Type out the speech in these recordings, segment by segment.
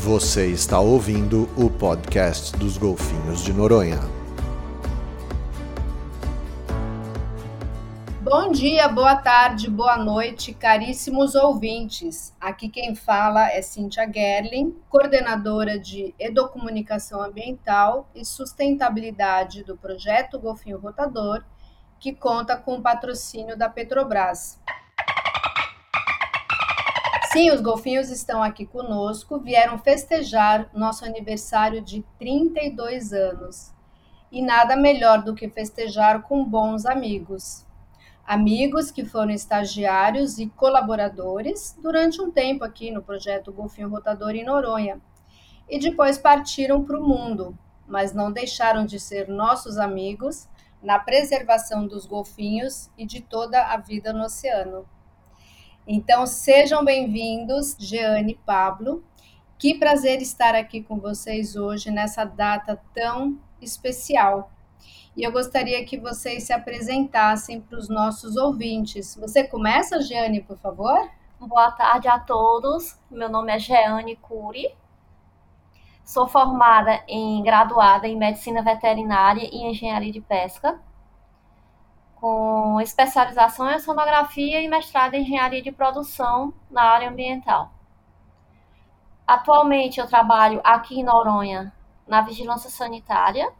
Você está ouvindo o podcast dos Golfinhos de Noronha. Bom dia, boa tarde, boa noite, caríssimos ouvintes. Aqui quem fala é Cíntia Gerling, coordenadora de Educomunicação Ambiental e Sustentabilidade do projeto Golfinho Rotador, que conta com o patrocínio da Petrobras. Sim, os golfinhos estão aqui conosco, vieram festejar nosso aniversário de 32 anos. E nada melhor do que festejar com bons amigos. Amigos que foram estagiários e colaboradores durante um tempo aqui no projeto Golfinho Rotador em Noronha. E depois partiram para o mundo, mas não deixaram de ser nossos amigos na preservação dos golfinhos e de toda a vida no oceano. Então, sejam bem-vindos, Jeane e Pablo. Que prazer estar aqui com vocês hoje nessa data tão especial. E eu gostaria que vocês se apresentassem para os nossos ouvintes. Você começa, Jeane, por favor? Boa tarde a todos. Meu nome é Jeane Cury. Sou formada em graduada em Medicina Veterinária e Engenharia de Pesca com especialização em sonografia e mestrado em engenharia de produção na área ambiental. Atualmente eu trabalho aqui em Noronha na vigilância sanitária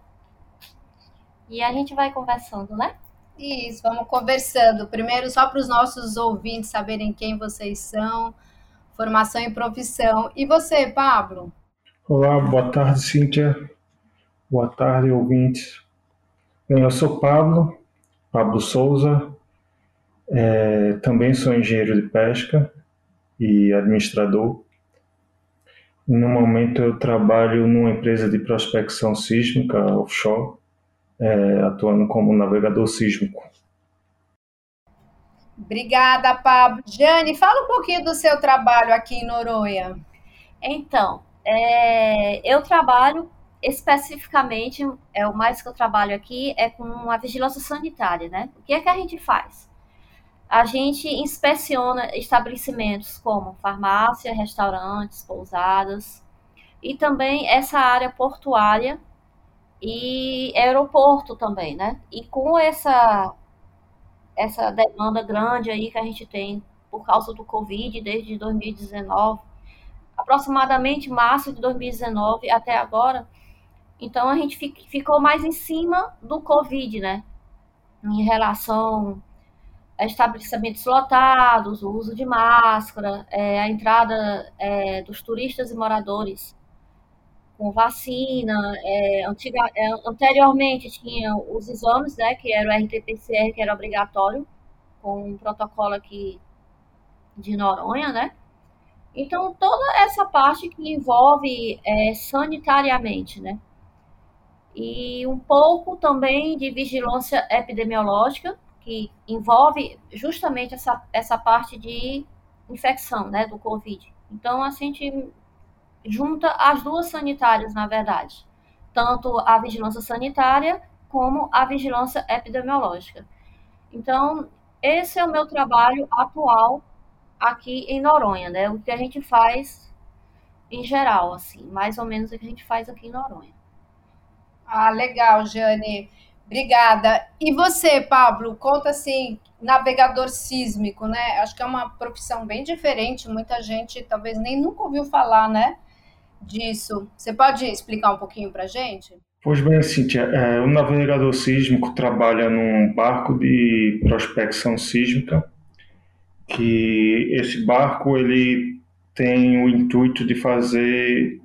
e a gente vai conversando, né? Isso, vamos conversando. Primeiro, só para os nossos ouvintes saberem quem vocês são, formação e profissão. E você, Pablo? Olá, boa tarde, Cíntia. Boa tarde, ouvintes. Bem, eu sou Pablo, Pablo Souza, é, também sou engenheiro de pesca e administrador. No momento eu trabalho numa empresa de prospecção sísmica offshore, é, atuando como navegador sísmico. Obrigada, Pablo. Jane, fala um pouquinho do seu trabalho aqui em Noronha. Então, é, eu trabalho especificamente, é o mais que eu trabalho aqui é com a vigilância sanitária, né? O que é que a gente faz? A gente inspeciona estabelecimentos como farmácia, restaurantes, pousadas e também essa área portuária e aeroporto também, né? E com essa essa demanda grande aí que a gente tem por causa do Covid desde 2019, aproximadamente março de 2019 até agora, então a gente ficou mais em cima do Covid, né? Em relação a estabelecimentos lotados, o uso de máscara, é, a entrada é, dos turistas e moradores com vacina. É, antiga, é, anteriormente tinha os exames, né? Que era o RT-PCR, que era obrigatório, com um protocolo aqui de Noronha, né? Então, toda essa parte que envolve é, sanitariamente, né? E um pouco também de vigilância epidemiológica, que envolve justamente essa, essa parte de infecção, né, do Covid. Então, a gente junta as duas sanitárias, na verdade, tanto a vigilância sanitária como a vigilância epidemiológica. Então, esse é o meu trabalho atual aqui em Noronha, né? O que a gente faz em geral, assim, mais ou menos o que a gente faz aqui em Noronha. Ah, legal, Jane. Obrigada. E você, Pablo, conta assim, navegador sísmico, né? Acho que é uma profissão bem diferente, muita gente talvez nem nunca ouviu falar, né, disso. Você pode explicar um pouquinho para gente? Pois bem, Cíntia, é, o navegador sísmico trabalha num barco de prospecção sísmica, que esse barco ele tem o intuito de fazer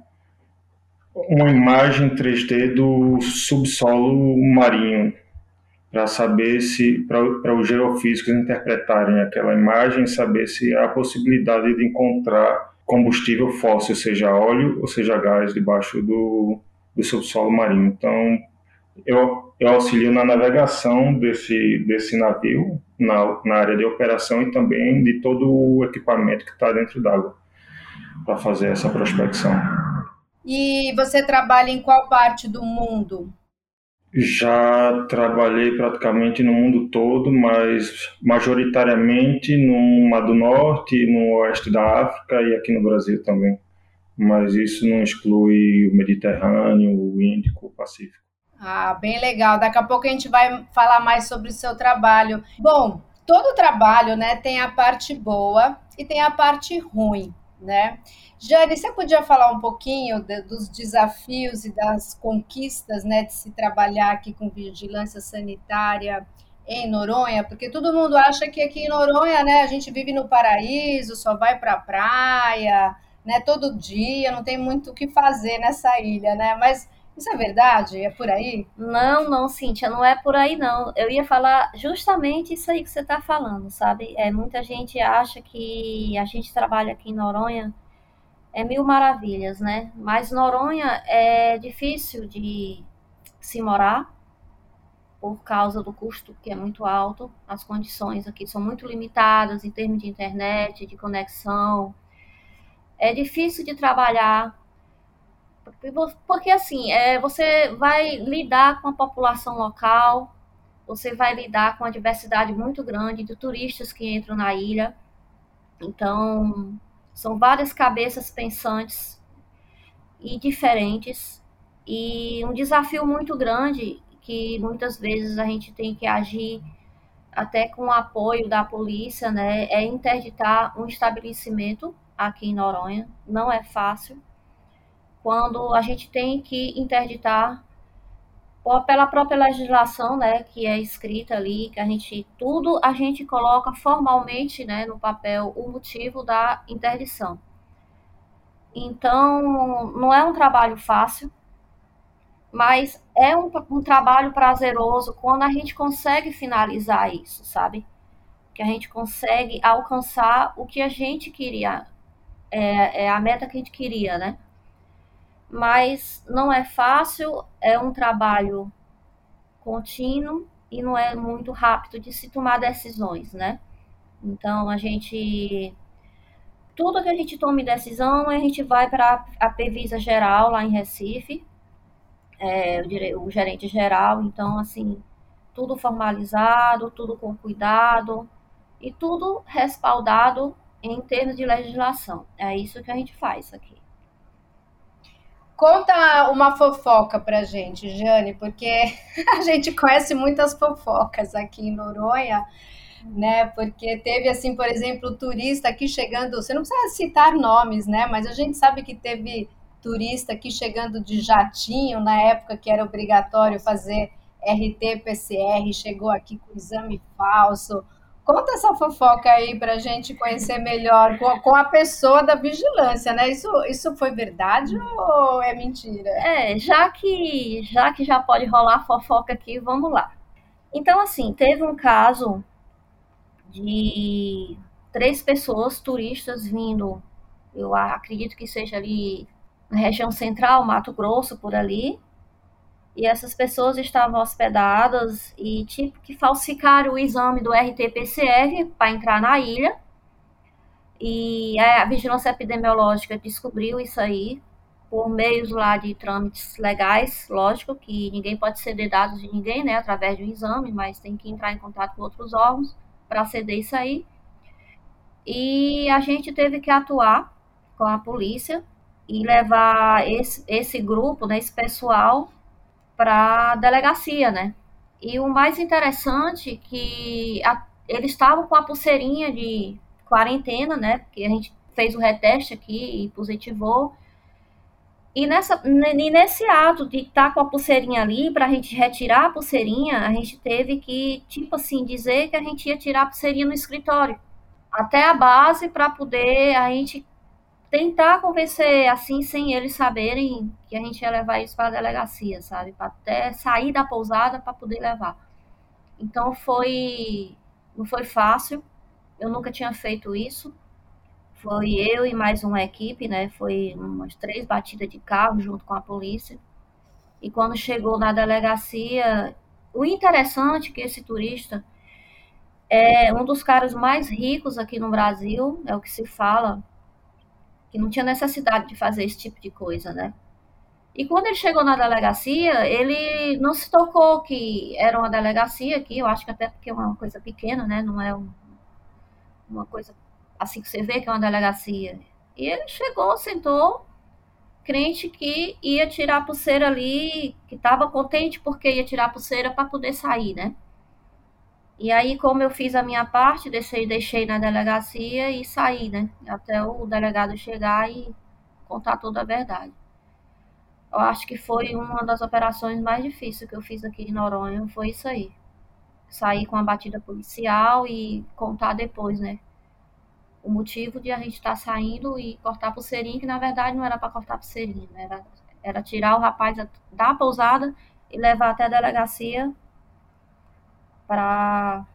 uma imagem 3D do subsolo marinho para saber se para os geofísicos interpretarem aquela imagem, saber se há a possibilidade de encontrar combustível fóssil, seja óleo ou seja gás, debaixo do, do subsolo marinho. Então, eu, eu auxilio na navegação desse, desse navio, na, na área de operação e também de todo o equipamento que está dentro d'água para fazer essa prospecção. E você trabalha em qual parte do mundo? Já trabalhei praticamente no mundo todo, mas majoritariamente no Mar do Norte, no oeste da África e aqui no Brasil também. mas isso não exclui o Mediterrâneo, o Índico, o Pacífico. Ah, bem legal. Daqui a pouco a gente vai falar mais sobre o seu trabalho. Bom, todo trabalho, né, tem a parte boa e tem a parte ruim, né? Jane, você podia falar um pouquinho de, dos desafios e das conquistas, né, de se trabalhar aqui com vigilância sanitária em Noronha? Porque todo mundo acha que aqui em Noronha, né, a gente vive no paraíso, só vai para a praia, né, todo dia, não tem muito o que fazer nessa ilha, né? Mas isso é verdade? É por aí? Não, não, Cíntia, não é por aí, não. Eu ia falar justamente isso aí que você está falando, sabe? É, muita gente acha que a gente trabalha aqui em Noronha é mil maravilhas, né? Mas Noronha é difícil de se morar por causa do custo que é muito alto. As condições aqui são muito limitadas em termos de internet, de conexão. É difícil de trabalhar porque assim, é, você vai lidar com a população local, você vai lidar com a diversidade muito grande de turistas que entram na ilha. Então, são várias cabeças pensantes e diferentes. E um desafio muito grande que muitas vezes a gente tem que agir até com o apoio da polícia, né? É interditar um estabelecimento aqui em Noronha. Não é fácil quando a gente tem que interditar pela própria legislação, né, que é escrita ali, que a gente tudo a gente coloca formalmente, né, no papel o motivo da interdição. Então, não é um trabalho fácil, mas é um, um trabalho prazeroso quando a gente consegue finalizar isso, sabe? Que a gente consegue alcançar o que a gente queria, é, é a meta que a gente queria, né? Mas não é fácil, é um trabalho contínuo e não é muito rápido de se tomar decisões, né? Então a gente tudo que a gente tome decisão, a gente vai para a Pevisa geral lá em Recife, é, o, o gerente geral, então assim, tudo formalizado, tudo com cuidado e tudo respaldado em termos de legislação. É isso que a gente faz aqui. Conta uma fofoca pra gente, Jane, porque a gente conhece muitas fofocas aqui em Noronha, né? Porque teve, assim, por exemplo, turista aqui chegando, você não precisa citar nomes, né? Mas a gente sabe que teve turista aqui chegando de jatinho, na época que era obrigatório fazer RT-PCR, chegou aqui com exame falso. Conta essa fofoca aí para a gente conhecer melhor com, com, a pessoa da vigilância, né? Isso, isso foi verdade ou é mentira? É, já que já que já pode rolar fofoca aqui, vamos lá. Então, assim, teve um caso de três pessoas turistas vindo, eu acredito que seja ali na região central, Mato Grosso, por ali, e essas pessoas estavam hospedadas e tipo que falsificaram o exame do RT-PCR para entrar na ilha. E a vigilância epidemiológica descobriu isso aí por meios lá de trâmites legais, lógico que ninguém pode ceder dados de ninguém, né, através de um exame, mas tem que entrar em contato com outros órgãos para ceder isso aí. E a gente teve que atuar com a polícia e levar esse, esse grupo, né, esse pessoal para a delegacia, né? E o mais interessante é que a, eles estavam com a pulseirinha de quarentena, né? Porque a gente fez o reteste aqui e positivou. E, nessa, e nesse ato de estar tá com a pulseirinha ali, para a gente retirar a pulseirinha, a gente teve que, tipo assim, dizer que a gente ia tirar a pulseirinha no escritório. Até a base para poder a gente tentar convencer assim, sem eles saberem que a gente ia levar isso para a delegacia, sabe? Para até sair da pousada para poder levar. Então foi. Não foi fácil. Eu nunca tinha feito isso. Foi eu e mais uma equipe, né? Foi umas três batidas de carro junto com a polícia. E quando chegou na delegacia, o interessante é que esse turista é um dos caras mais ricos aqui no Brasil, é o que se fala que não tinha necessidade de fazer esse tipo de coisa, né? E quando ele chegou na delegacia, ele não se tocou que era uma delegacia aqui, eu acho que até porque é uma coisa pequena, né? Não é um, uma coisa assim que você vê que é uma delegacia. E ele chegou, sentou crente que ia tirar a pulseira ali, que estava contente porque ia tirar a pulseira para poder sair, né? E aí, como eu fiz a minha parte, deixei, deixei na delegacia e saí, né? Até o delegado chegar e contar toda a verdade. Eu acho que foi uma das operações mais difíceis que eu fiz aqui em Noronha, foi isso aí. Sair com a batida policial e contar depois, né? O motivo de a gente estar tá saindo e cortar pulseirinha, que na verdade não era para cortar pulseirinha, né? Era, era tirar o rapaz da pousada e levar até a delegacia para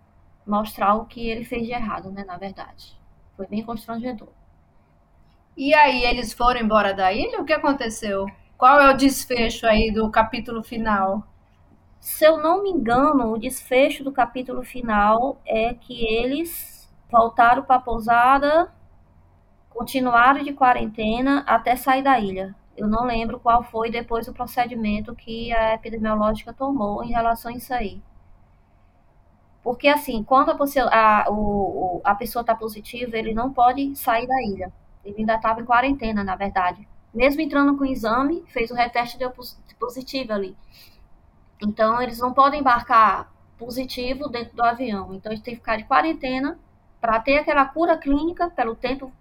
mostrar o que ele fez de errado, né? Na verdade. Foi bem constrangedor. E aí, eles foram embora da ilha? O que aconteceu? Qual é o desfecho aí do capítulo final? Se eu não me engano, o desfecho do capítulo final é que eles voltaram para a pousada, continuaram de quarentena até sair da ilha. Eu não lembro qual foi depois o procedimento que a epidemiológica tomou em relação a isso aí. Porque, assim, quando a, a, o, a pessoa está positiva, ele não pode sair da ilha. Ele ainda estava em quarentena, na verdade. Mesmo entrando com o exame, fez o reteste e deu positivo ali. Então, eles não podem embarcar positivo dentro do avião. Então, eles têm que ficar de quarentena para ter aquela cura clínica pelo tempo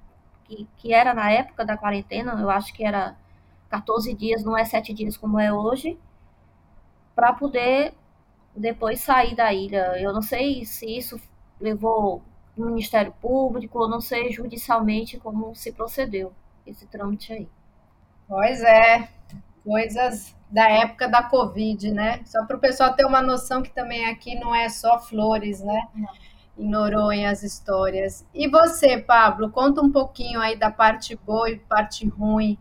que, que era na época da quarentena. Eu acho que era 14 dias, não é 7 dias como é hoje. Para poder depois sair da ilha. Eu não sei se isso levou o Ministério Público, ou não sei judicialmente como se procedeu esse trâmite aí. Pois é, coisas da época da Covid, né? Só para o pessoal ter uma noção que também aqui não é só flores, né? Em Noronha as histórias. E você, Pablo, conta um pouquinho aí da parte boa e parte ruim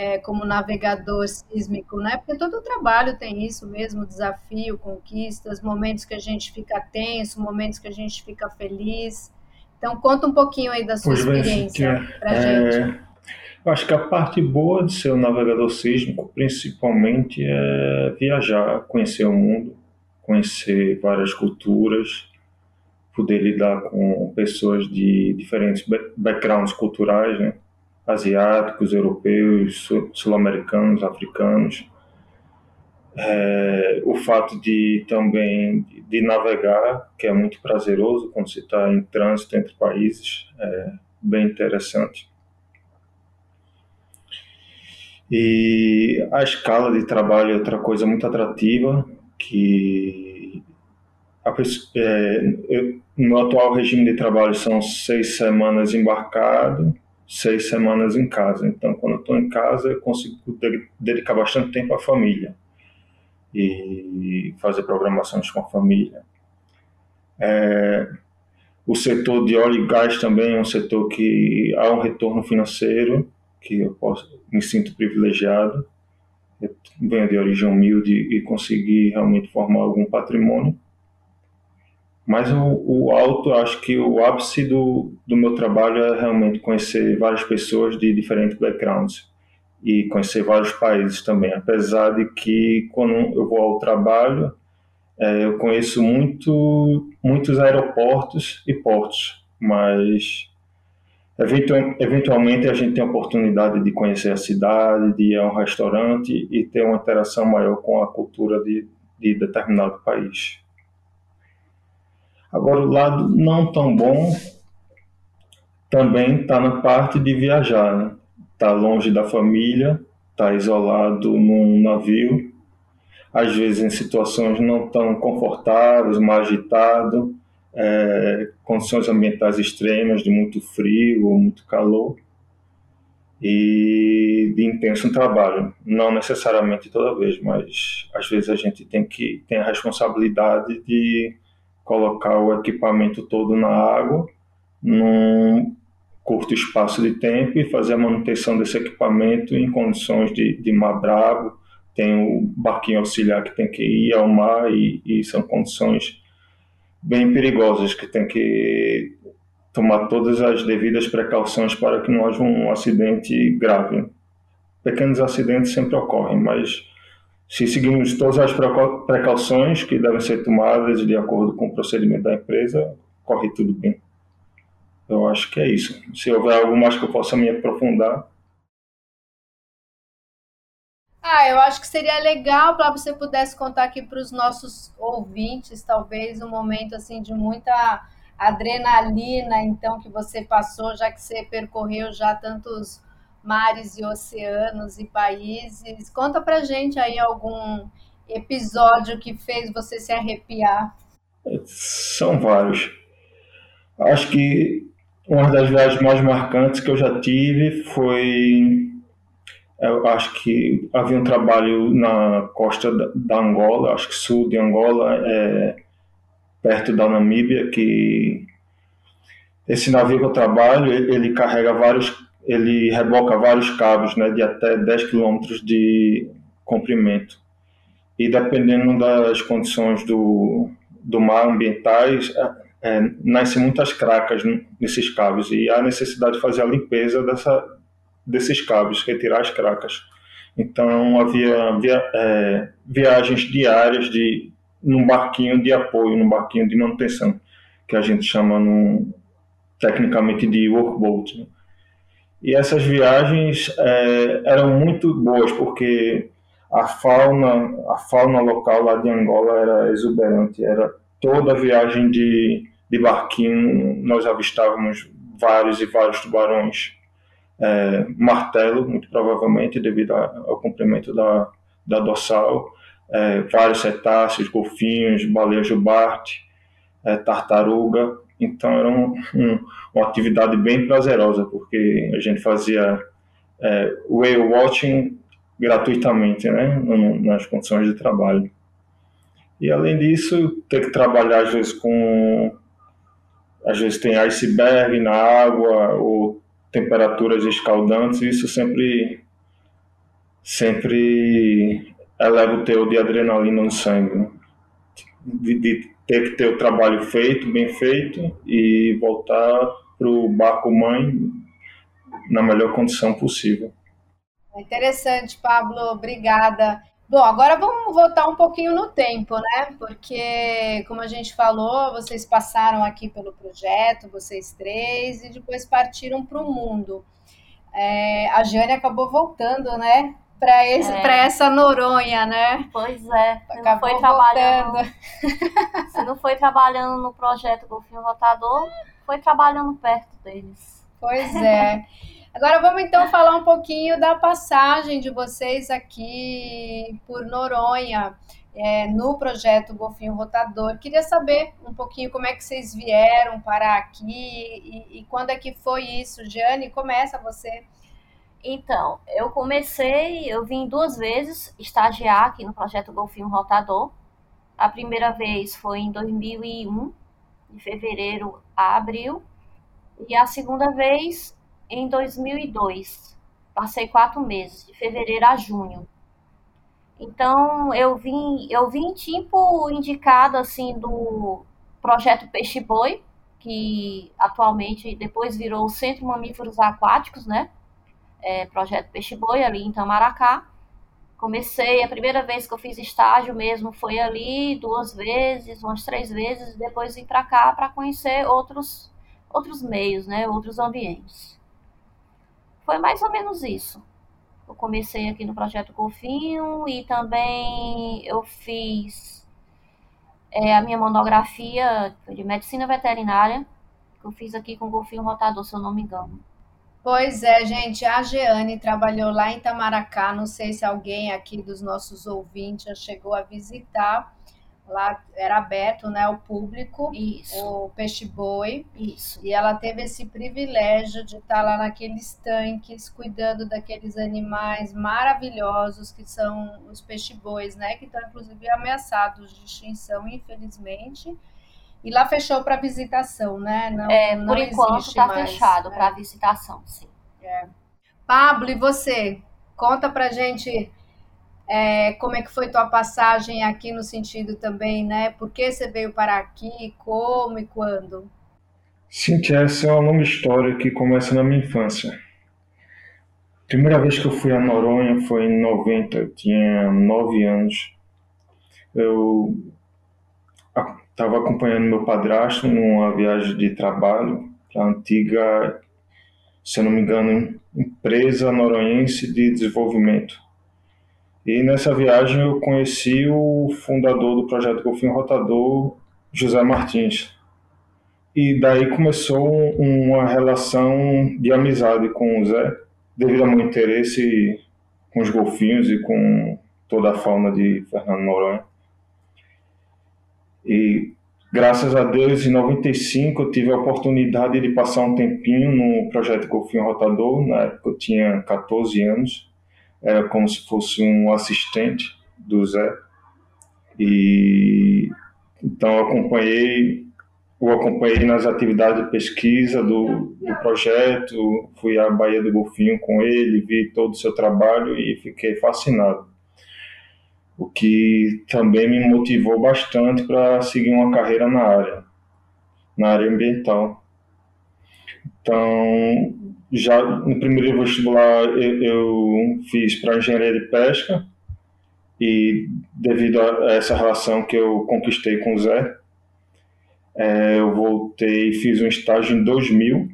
é, como navegador sísmico, né? Porque todo trabalho tem isso mesmo, desafio, conquistas, momentos que a gente fica tenso, momentos que a gente fica feliz. Então, conta um pouquinho aí da sua pois experiência para é, gente. Eu acho que a parte boa de ser um navegador sísmico, principalmente, é viajar, conhecer o mundo, conhecer várias culturas, poder lidar com pessoas de diferentes backgrounds culturais, né? Asiáticos, europeus, sul-americanos, africanos. É, o fato de também de navegar, que é muito prazeroso quando você está em trânsito entre países, é bem interessante. E a escala de trabalho é outra coisa muito atrativa, que a, é, eu, no atual regime de trabalho são seis semanas embarcado, seis semanas em casa. Então, quando eu estou em casa, eu consigo dedicar bastante tempo à família e fazer programações com a família. É, o setor de óleo e gás também é um setor que há um retorno financeiro, que eu posso, me sinto privilegiado. Eu venho de origem humilde e consegui realmente formar algum patrimônio. Mas o, o alto, acho que o ápice do, do meu trabalho é realmente conhecer várias pessoas de diferentes backgrounds e conhecer vários países também. Apesar de que quando eu vou ao trabalho, é, eu conheço muito, muitos aeroportos e portos, mas eventualmente a gente tem a oportunidade de conhecer a cidade, de ir a um restaurante e ter uma interação maior com a cultura de, de determinado país. Agora, o lado não tão bom também está na parte de viajar. Né? Tá longe da família, tá isolado num navio, às vezes em situações não tão confortáveis, mais agitado, é, condições ambientais extremas, de muito frio ou muito calor e de intenso trabalho. Não necessariamente toda vez, mas às vezes a gente tem que tem a responsabilidade de colocar o equipamento todo na água num curto espaço de tempo e fazer a manutenção desse equipamento em condições de, de mar bravo. Tem o barquinho auxiliar que tem que ir ao mar e, e são condições bem perigosas que tem que tomar todas as devidas precauções para que não haja um acidente grave. Pequenos acidentes sempre ocorrem, mas se seguirmos todas as precauções que devem ser tomadas de acordo com o procedimento da empresa, corre tudo bem. Eu acho que é isso. Se houver algo mais que eu possa me aprofundar, Ah, eu acho que seria legal para você pudesse contar aqui para os nossos ouvintes, talvez um momento assim de muita adrenalina, então que você passou, já que você percorreu já tantos mares e oceanos e países. Conta para gente aí algum episódio que fez você se arrepiar. São vários. Acho que uma das viagens mais marcantes que eu já tive foi eu acho que havia um trabalho na costa da Angola, acho que sul de Angola, é, perto da Namíbia, que esse navio que eu trabalho, ele carrega vários, ele reboca vários cabos, né, de até 10 quilômetros de comprimento. E dependendo das condições do, do mar ambientais, é, é, nascem muitas cracas nesses cabos e há necessidade de fazer a limpeza dessa, desses cabos, retirar as cracas. Então havia via, é, viagens diárias de num barquinho de apoio, num barquinho de manutenção, que a gente chama no, tecnicamente de workboat. Né? E essas viagens é, eram muito boas porque a fauna, a fauna local lá de Angola era exuberante, era toda viagem de, de barquinho nós avistávamos vários e vários tubarões é, martelo, muito provavelmente, devido ao comprimento da, da dorsal, é, vários cetáceos, golfinhos, baleias jubarte, é, tartaruga. Então era um, um, uma atividade bem prazerosa, porque a gente fazia é, whale watching gratuitamente, né, nas condições de trabalho. E além disso, ter que trabalhar às vezes com às vezes tem iceberg na água ou temperaturas escaldantes, isso sempre sempre eleva o teu de adrenalina no sangue. Né? De, de, ter que ter o trabalho feito, bem feito, e voltar para o barco mãe na melhor condição possível. Interessante, Pablo, obrigada. Bom, agora vamos voltar um pouquinho no tempo, né? Porque, como a gente falou, vocês passaram aqui pelo projeto, vocês três, e depois partiram para o mundo. É, a Jane acabou voltando, né? Para é. essa Noronha, né? Pois é. Acabou não foi trabalhando. se não foi trabalhando no projeto Golfinho Rotador, foi trabalhando perto deles. Pois é. Agora vamos então falar um pouquinho da passagem de vocês aqui por Noronha, é, no projeto Golfinho Rotador. Queria saber um pouquinho como é que vocês vieram parar aqui e, e quando é que foi isso. Giane, começa você. Então, eu comecei, eu vim duas vezes estagiar aqui no projeto Golfinho Rotador. A primeira vez foi em 2001, de fevereiro a abril, e a segunda vez em 2002. Passei quatro meses, de fevereiro a junho. Então eu vim, eu vim tipo indicado assim do projeto Peixe Boi, que atualmente depois virou o Centro Mamíferos Aquáticos, né? É, projeto Peixe Boi ali em Tamaracá. Comecei, a primeira vez que eu fiz estágio mesmo foi ali, duas vezes, umas três vezes, depois vim para cá para conhecer outros outros meios, né, outros ambientes. Foi mais ou menos isso. Eu comecei aqui no projeto Golfinho e também eu fiz é, a minha monografia de medicina veterinária, que eu fiz aqui com o Golfinho Rotador, se eu não me engano. Pois é, gente, a Jeane trabalhou lá em Tamaracá, não sei se alguém aqui dos nossos ouvintes já chegou a visitar, lá era aberto, né, ao público, Isso. o peixe boi. Isso. E ela teve esse privilégio de estar lá naqueles tanques, cuidando daqueles animais maravilhosos que são os peixe bois, né, que estão inclusive ameaçados de extinção, infelizmente. E lá fechou para visitação, né? Não, é, por não enquanto está fechado né? para visitação, sim. É. Pablo, e você? Conta pra gente é, como é que foi tua passagem aqui no sentido também, né? Por que você veio para aqui, como e quando? Cintia, essa é uma longa história que começa na minha infância. Primeira vez que eu fui a Noronha foi em 90, eu tinha 9 anos. Eu estava acompanhando meu padrasto numa viagem de trabalho para a antiga, se não me engano, empresa noronhense de desenvolvimento E nessa viagem eu conheci o fundador do projeto Golfinho Rotador, José Martins. E daí começou uma relação de amizade com o Zé, devido ao meu interesse com os golfinhos e com toda a fauna de Fernando Noronha. E graças a Deus, em 95 eu tive a oportunidade de passar um tempinho no projeto Golfinho Rotador, na época eu tinha 14 anos, era como se fosse um assistente do Zé. E então eu acompanhei o acompanhei nas atividades de pesquisa do, do projeto, fui à Baía do Golfinho com ele, vi todo o seu trabalho e fiquei fascinado. O que também me motivou bastante para seguir uma carreira na área, na área ambiental. Então, já no primeiro vestibular eu, eu fiz para engenharia de pesca e devido a essa relação que eu conquistei com o Zé, é, eu voltei e fiz um estágio em 2000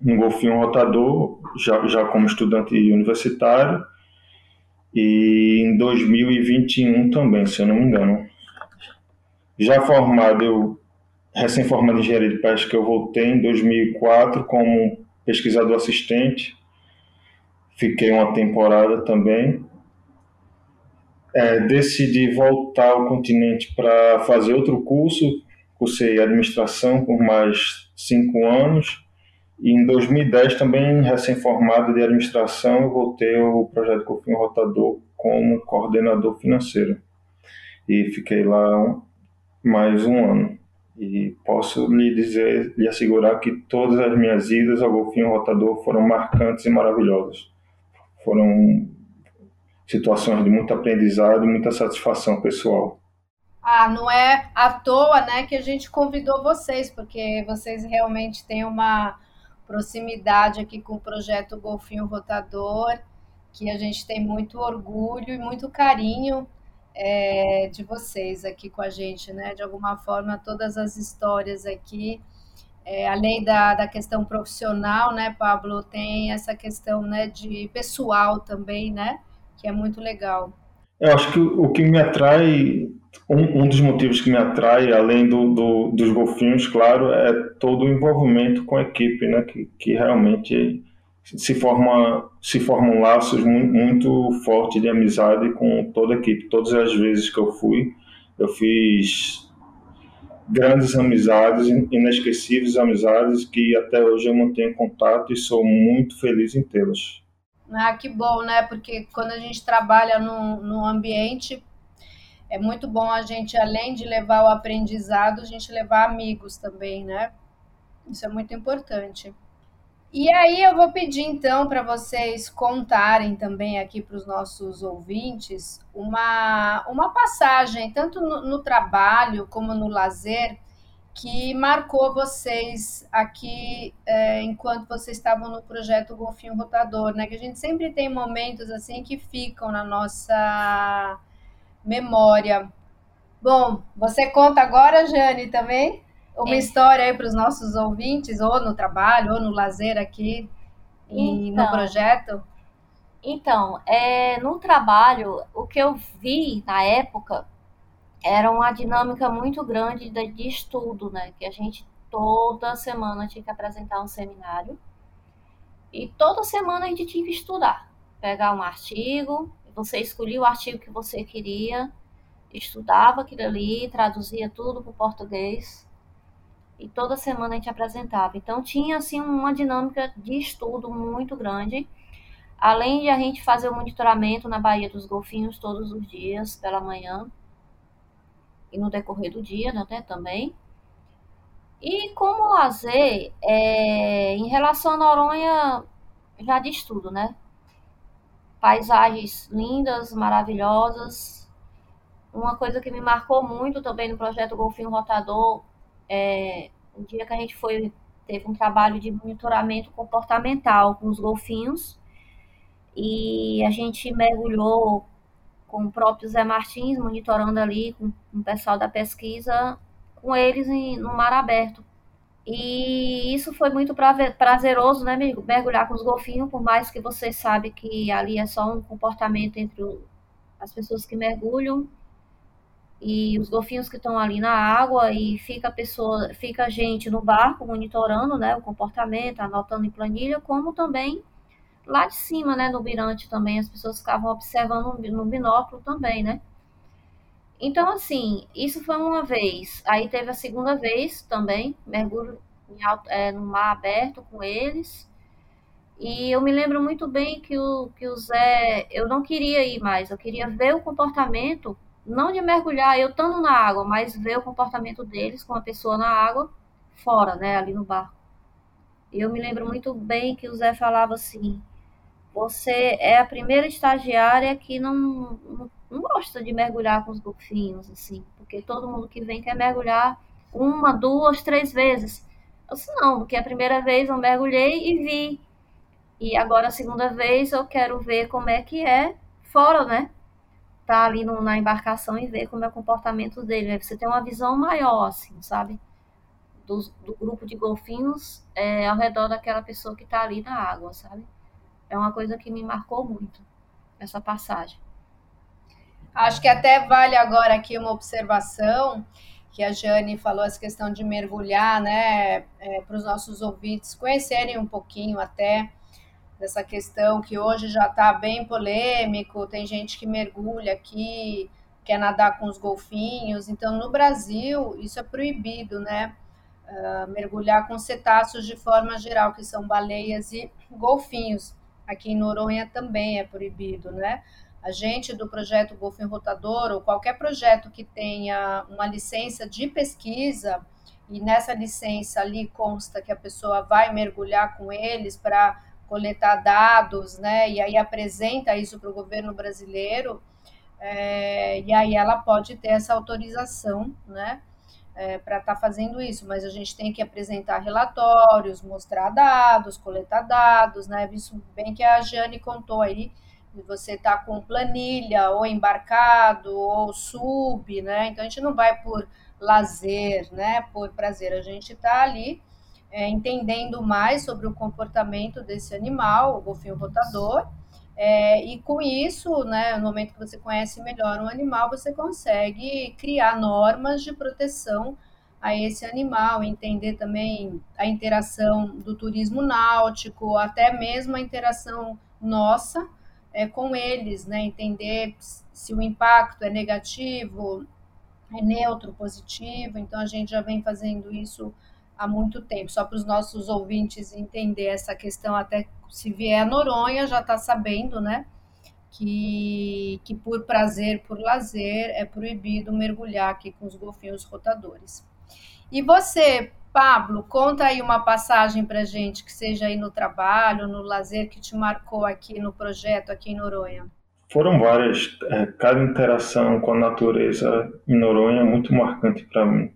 no Golfinho Rotador, já, já como estudante universitário, e em 2021 também, se eu não me engano. Já formado, eu recém-formado em engenharia de pesca, eu voltei em 2004 como pesquisador assistente, fiquei uma temporada também, é, decidi voltar ao continente para fazer outro curso, cursei administração por mais cinco anos, e em 2010 também, recém-formado de administração, eu voltei ao projeto Cofim Rotador como coordenador financeiro. E fiquei lá mais um ano. E posso lhe dizer, lhe assegurar que todas as minhas idas ao Golfinho Rotador foram marcantes e maravilhosas. Foram situações de muito aprendizado e muita satisfação pessoal. Ah, não é à toa, né, que a gente convidou vocês, porque vocês realmente têm uma proximidade aqui com o projeto Golfinho Rotador, que a gente tem muito orgulho e muito carinho é, de vocês aqui com a gente, né? De alguma forma, todas as histórias aqui, é, além da, da questão profissional, né, Pablo, tem essa questão, né, de pessoal também, né? que é muito legal. Eu acho que o que me atrai, um, um dos motivos que me atrai, além do, do, dos golfinhos, claro, é todo o envolvimento com a equipe, né? Que, que realmente se forma se formam laços muito, muito fortes de amizade com toda a equipe. Todas as vezes que eu fui, eu fiz grandes amizades, inesquecíveis amizades que até hoje eu mantenho contato e sou muito feliz em tê-las. Ah, que bom, né? Porque quando a gente trabalha no, no ambiente, é muito bom a gente, além de levar o aprendizado, a gente levar amigos também, né? Isso é muito importante. E aí eu vou pedir então para vocês contarem também aqui para os nossos ouvintes uma, uma passagem, tanto no, no trabalho como no lazer, que marcou vocês aqui é, enquanto vocês estavam no projeto Golfinho Rotador, né? Que a gente sempre tem momentos assim que ficam na nossa memória. Bom, você conta agora, Jane, também uma é. história aí para os nossos ouvintes, ou no trabalho, ou no lazer aqui e então, no projeto? Então, é, no trabalho, o que eu vi na época era uma dinâmica muito grande de, de estudo, né? Que a gente toda semana tinha que apresentar um seminário e toda semana a gente tinha que estudar, pegar um artigo, você escolhia o artigo que você queria, estudava aquilo ali, traduzia tudo para o português e toda semana a gente apresentava. Então tinha assim uma dinâmica de estudo muito grande, além de a gente fazer o monitoramento na Baía dos Golfinhos todos os dias pela manhã e no decorrer do dia, né, também. E como lazer, é, em relação a Noronha, já diz tudo, né? Paisagens lindas, maravilhosas. Uma coisa que me marcou muito também no projeto Golfinho Rotador, é o dia que a gente foi, teve um trabalho de monitoramento comportamental com os golfinhos. E a gente mergulhou com o próprio Zé Martins, monitorando ali com, o pessoal da pesquisa, com eles em, no mar aberto, E isso foi muito prazeroso, né, mergulhar com os golfinhos, por mais que você sabe que ali é só um comportamento entre as pessoas que mergulham e os golfinhos que estão ali na água e fica a pessoa, fica a gente no barco monitorando, né, o comportamento, anotando em planilha, como também lá de cima, né, no mirante também as pessoas ficavam observando no binóculo também, né? Então assim, isso foi uma vez. Aí teve a segunda vez também, mergulho alto, é, no mar aberto com eles. E eu me lembro muito bem que o, que o Zé, eu não queria ir mais, eu queria ver o comportamento não de mergulhar eu estando na água, mas ver o comportamento deles com a pessoa na água fora, né, ali no barco. E eu me lembro muito bem que o Zé falava assim: você é a primeira estagiária que não, não, gosta de mergulhar com os golfinhos, assim, porque todo mundo que vem quer mergulhar uma, duas, três vezes. Eu disse, não, porque a primeira vez eu mergulhei e vi. E agora a segunda vez eu quero ver como é que é fora, né? tá ali no, na embarcação e ver como é o comportamento dele. Você tem uma visão maior, assim, sabe? Do, do grupo de golfinhos é, ao redor daquela pessoa que está ali na água, sabe? É uma coisa que me marcou muito, essa passagem. Acho que até vale agora aqui uma observação que a Jane falou essa questão de mergulhar, né, é, para os nossos ouvintes conhecerem um pouquinho até dessa questão que hoje já está bem polêmico, tem gente que mergulha aqui, quer nadar com os golfinhos. Então, no Brasil, isso é proibido, né? Uh, mergulhar com cetáceos de forma geral, que são baleias e golfinhos. Aqui em Noronha também é proibido, né? A gente do projeto Golfinho Rotador, ou qualquer projeto que tenha uma licença de pesquisa, e nessa licença ali consta que a pessoa vai mergulhar com eles para coletar dados, né? E aí apresenta isso para o governo brasileiro, é, e aí ela pode ter essa autorização, né? É, para estar tá fazendo isso, mas a gente tem que apresentar relatórios, mostrar dados, coletar dados, né? Isso bem que a Jane contou aí, você está com planilha, ou embarcado, ou sub, né? Então a gente não vai por lazer, né? Por prazer, a gente está ali é, entendendo mais sobre o comportamento desse animal, o golfinho rotador. É, e com isso, né, no momento que você conhece melhor um animal, você consegue criar normas de proteção a esse animal, entender também a interação do turismo náutico, até mesmo a interação nossa é, com eles, né, entender se o impacto é negativo, é neutro, positivo. Então a gente já vem fazendo isso há muito tempo. Só para os nossos ouvintes entender essa questão, até se vier a Noronha, já está sabendo, né? Que, que por prazer, por lazer, é proibido mergulhar aqui com os golfinhos rotadores. E você, Pablo, conta aí uma passagem para gente que seja aí no trabalho, no lazer, que te marcou aqui no projeto, aqui em Noronha. Foram várias. É, cada interação com a natureza em Noronha é muito marcante para mim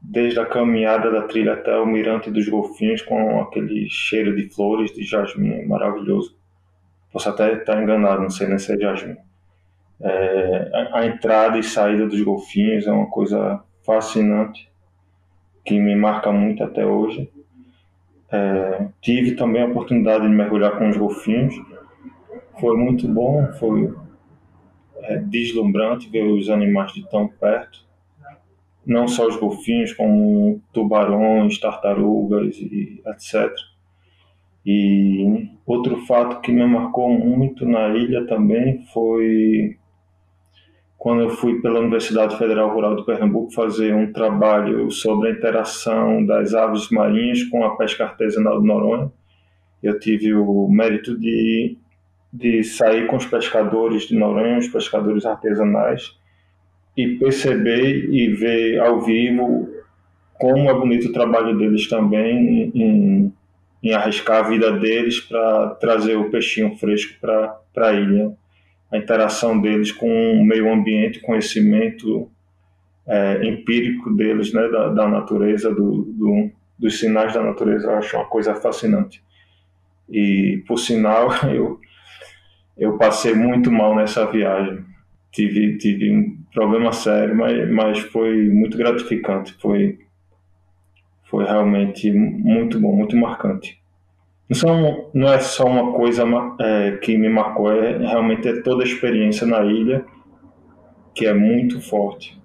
desde a caminhada da trilha até o Mirante dos Golfinhos, com aquele cheiro de flores, de jasmim maravilhoso. Posso até estar enganado, não sei nem se é jasmim. É, a, a entrada e saída dos golfinhos é uma coisa fascinante, que me marca muito até hoje. É, tive também a oportunidade de mergulhar com os golfinhos. Foi muito bom, foi é, deslumbrante ver os animais de tão perto não só os golfinhos, como tubarões, tartarugas e etc. E outro fato que me marcou muito na ilha também foi quando eu fui pela Universidade Federal Rural de Pernambuco fazer um trabalho sobre a interação das aves marinhas com a pesca artesanal de Noronha. Eu tive o mérito de, de sair com os pescadores de Noronha, os pescadores artesanais, e perceber e ver ao vivo como é bonito o trabalho deles também em, em arriscar a vida deles para trazer o peixinho fresco para a ilha. A interação deles com o meio ambiente, conhecimento é, empírico deles, né, da, da natureza, do, do, dos sinais da natureza, eu acho uma coisa fascinante. E, por sinal, eu, eu passei muito mal nessa viagem. Tive, tive problema sério, mas, mas foi muito gratificante. Foi, foi realmente muito bom, muito marcante. Não, não é só uma coisa é, que me marcou, é realmente é toda a experiência na ilha que é muito forte.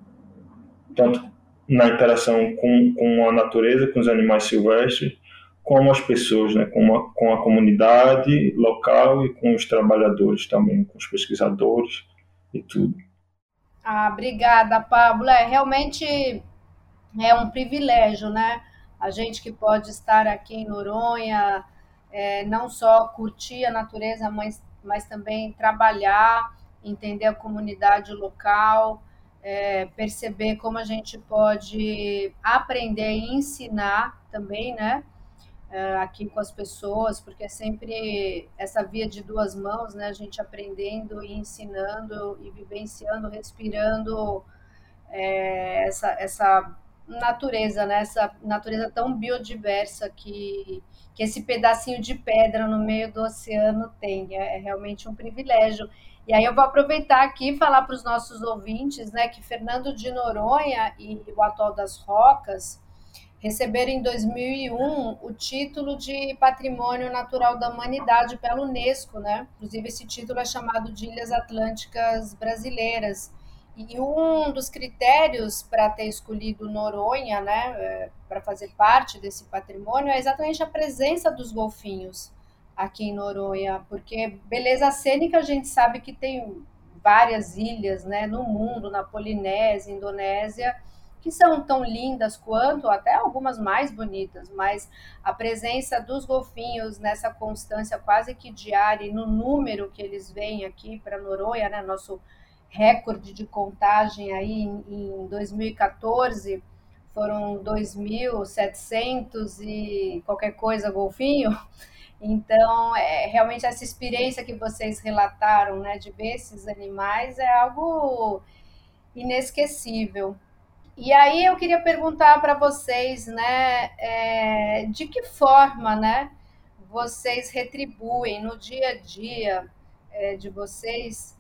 Tanto na interação com, com a natureza, com os animais silvestres, como as pessoas, né, com, com a comunidade local e com os trabalhadores também, com os pesquisadores e tudo. Ah, obrigada, Pablo. É realmente é um privilégio, né? A gente que pode estar aqui em Noronha, é, não só curtir a natureza, mas, mas também trabalhar, entender a comunidade local, é, perceber como a gente pode aprender e ensinar também, né? É, aqui com as pessoas, porque é sempre essa via de duas mãos, né? A gente aprendendo e ensinando e vivenciando, respirando é, essa, essa natureza, né? Essa natureza tão biodiversa que, que esse pedacinho de pedra no meio do oceano tem. É, é realmente um privilégio. E aí eu vou aproveitar aqui e falar para os nossos ouvintes, né, que Fernando de Noronha e o Atol das Rocas receberam em 2001 o título de Patrimônio Natural da Humanidade pela Unesco, né? Inclusive esse título é chamado de Ilhas Atlânticas Brasileiras. E um dos critérios para ter escolhido Noronha, né, é, para fazer parte desse patrimônio, é exatamente a presença dos golfinhos aqui em Noronha, porque beleza cênica a gente sabe que tem várias ilhas, né, no mundo, na Polinésia, Indonésia, que são tão lindas quanto, até algumas mais bonitas, mas a presença dos golfinhos nessa constância quase que diária e no número que eles vêm aqui para Noronha, né, nosso recorde de contagem aí em, 2014 foram 2.700 e qualquer coisa golfinho. Então, é, realmente essa experiência que vocês relataram, né, de ver esses animais é algo inesquecível. E aí eu queria perguntar para vocês, né, é, de que forma, né, vocês retribuem no dia a dia é, de vocês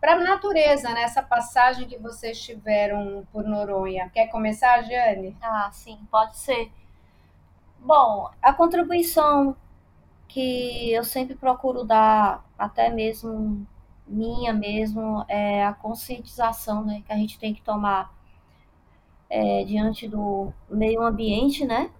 para a natureza, né? passagem que vocês tiveram por Noronha. Quer começar, Jane? Ah, sim, pode ser. Bom, a contribuição que eu sempre procuro dar, até mesmo minha mesmo, é a conscientização né, que a gente tem que tomar é, diante do meio ambiente, né?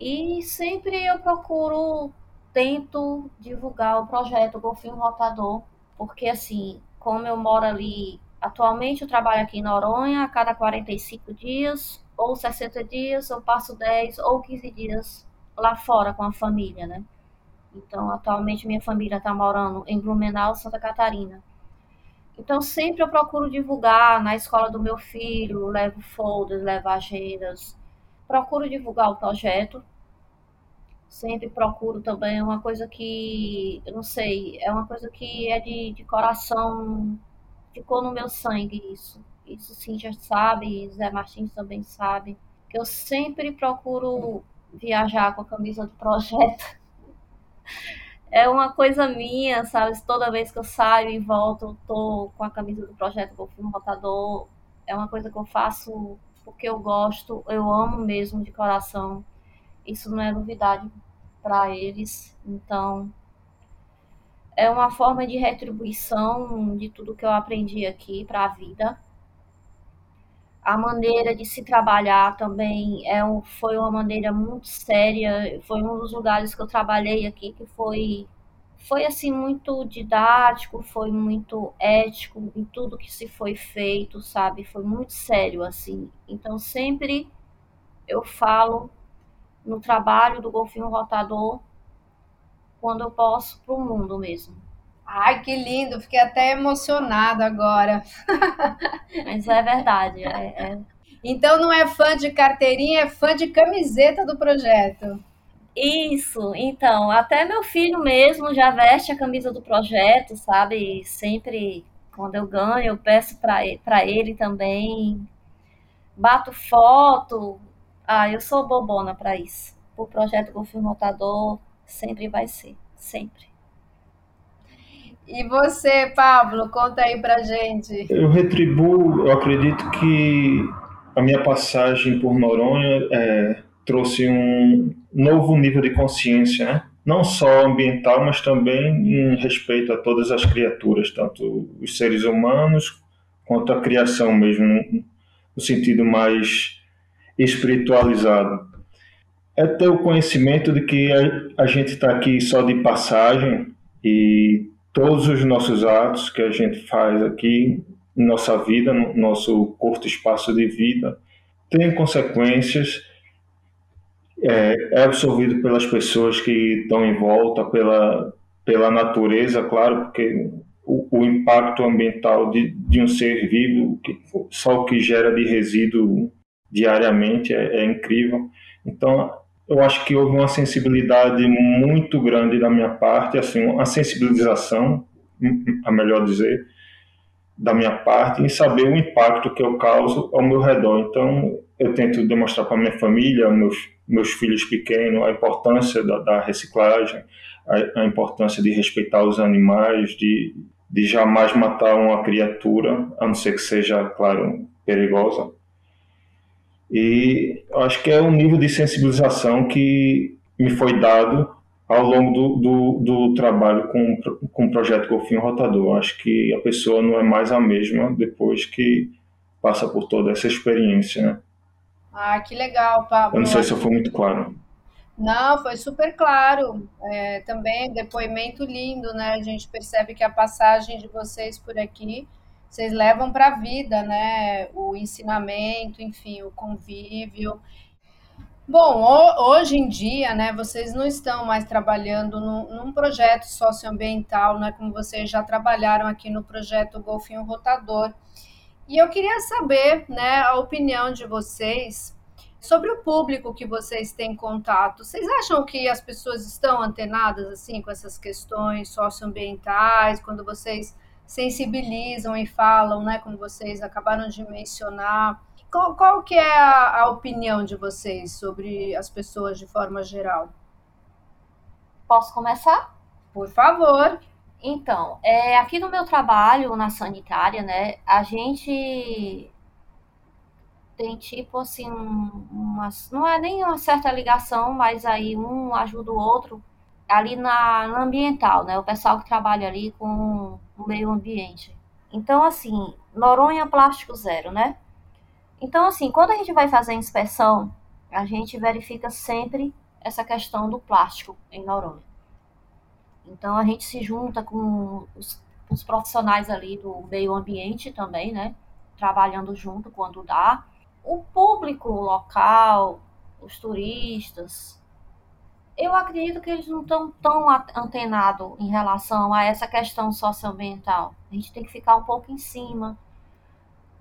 E sempre eu procuro, tento divulgar o projeto Golfinho Rotador, porque assim, como eu moro ali, atualmente eu trabalho aqui em Noronha, a cada 45 dias, ou 60 dias, eu passo 10 ou 15 dias lá fora com a família, né? Então, atualmente minha família está morando em Blumenau, Santa Catarina. Então, sempre eu procuro divulgar na escola do meu filho, levo folders, levo agendas, procuro divulgar o projeto, sempre procuro também uma coisa que, eu não sei, é uma coisa que é de, de coração, ficou no meu sangue isso. Isso sim já sabe, Zé Martins também sabe, que eu sempre procuro viajar com a camisa do projeto. É uma coisa minha, sabe? Toda vez que eu saio e volto, eu tô com a camisa do projeto Golfinho Rotador. É uma coisa que eu faço porque eu gosto, eu amo mesmo de coração isso não é novidade para eles. Então, é uma forma de retribuição de tudo que eu aprendi aqui para a vida. A maneira de se trabalhar também é um, foi uma maneira muito séria. Foi um dos lugares que eu trabalhei aqui que foi foi assim muito didático, foi muito ético em tudo que se foi feito, sabe? Foi muito sério assim. Então sempre eu falo no trabalho do golfinho rotador quando eu posso para o mundo mesmo. Ai, que lindo! Fiquei até emocionada agora. Mas é verdade. É, é... Então não é fã de carteirinha, é fã de camiseta do projeto. Isso, então, até meu filho mesmo já veste a camisa do projeto, sabe? Sempre quando eu ganho, eu peço para ele, ele também. Bato foto, ah, eu sou bobona para isso. O projeto Golfinho Notador sempre vai ser, sempre. E você, Pablo, conta aí pra gente. Eu retribuo, eu acredito que a minha passagem por Noronha é, trouxe um novo nível de consciência, né? não só ambiental, mas também em respeito a todas as criaturas, tanto os seres humanos quanto a criação mesmo, no sentido mais espiritualizado. É ter o conhecimento de que a, a gente está aqui só de passagem e todos os nossos atos que a gente faz aqui nossa vida, no nosso curto espaço de vida, tem consequências, é, é absorvido pelas pessoas que estão em volta, pela, pela natureza, claro, porque o, o impacto ambiental de, de, um ser vivo, que, só o que gera de resíduo diariamente é, é incrível. Então, eu acho que houve uma sensibilidade muito grande da minha parte, assim, uma sensibilização, a melhor dizer, da minha parte, em saber o impacto que eu causo ao meu redor. Então, eu tento demonstrar para minha família, meus, meus filhos pequenos, a importância da, da reciclagem, a, a, importância de respeitar os animais, de, de jamais matar uma criatura, a não ser que seja, claro, perigosa. E acho que é um nível de sensibilização que me foi dado ao longo do, do, do trabalho com, com o projeto Golfinho Rotador. Acho que a pessoa não é mais a mesma depois que passa por toda essa experiência. Né? Ah, que legal, Pablo. Eu não sei se eu fui muito claro. Não, foi super claro. É, também depoimento lindo, né? A gente percebe que a passagem de vocês por aqui vocês levam para a vida, né? O ensinamento, enfim, o convívio. Bom, hoje em dia, né, vocês não estão mais trabalhando num, num, projeto socioambiental, né, como vocês já trabalharam aqui no projeto Golfinho Rotador. E eu queria saber, né, a opinião de vocês sobre o público que vocês têm contato. Vocês acham que as pessoas estão antenadas assim com essas questões socioambientais quando vocês sensibilizam e falam, né, como vocês acabaram de mencionar. Qual, qual que é a, a opinião de vocês sobre as pessoas de forma geral? Posso começar? Por favor. Então, é, aqui no meu trabalho na sanitária, né, a gente tem tipo assim, uma, não é nem uma certa ligação, mas aí um ajuda o outro ali na, na ambiental, né? O pessoal que trabalha ali com o meio ambiente. Então, assim, Noronha plástico zero, né? Então, assim, quando a gente vai fazer a inspeção, a gente verifica sempre essa questão do plástico em Noronha. Então, a gente se junta com os, os profissionais ali do meio ambiente também, né? Trabalhando junto quando dá. O público local, os turistas, eu acredito que eles não estão tão antenados em relação a essa questão socioambiental. A gente tem que ficar um pouco em cima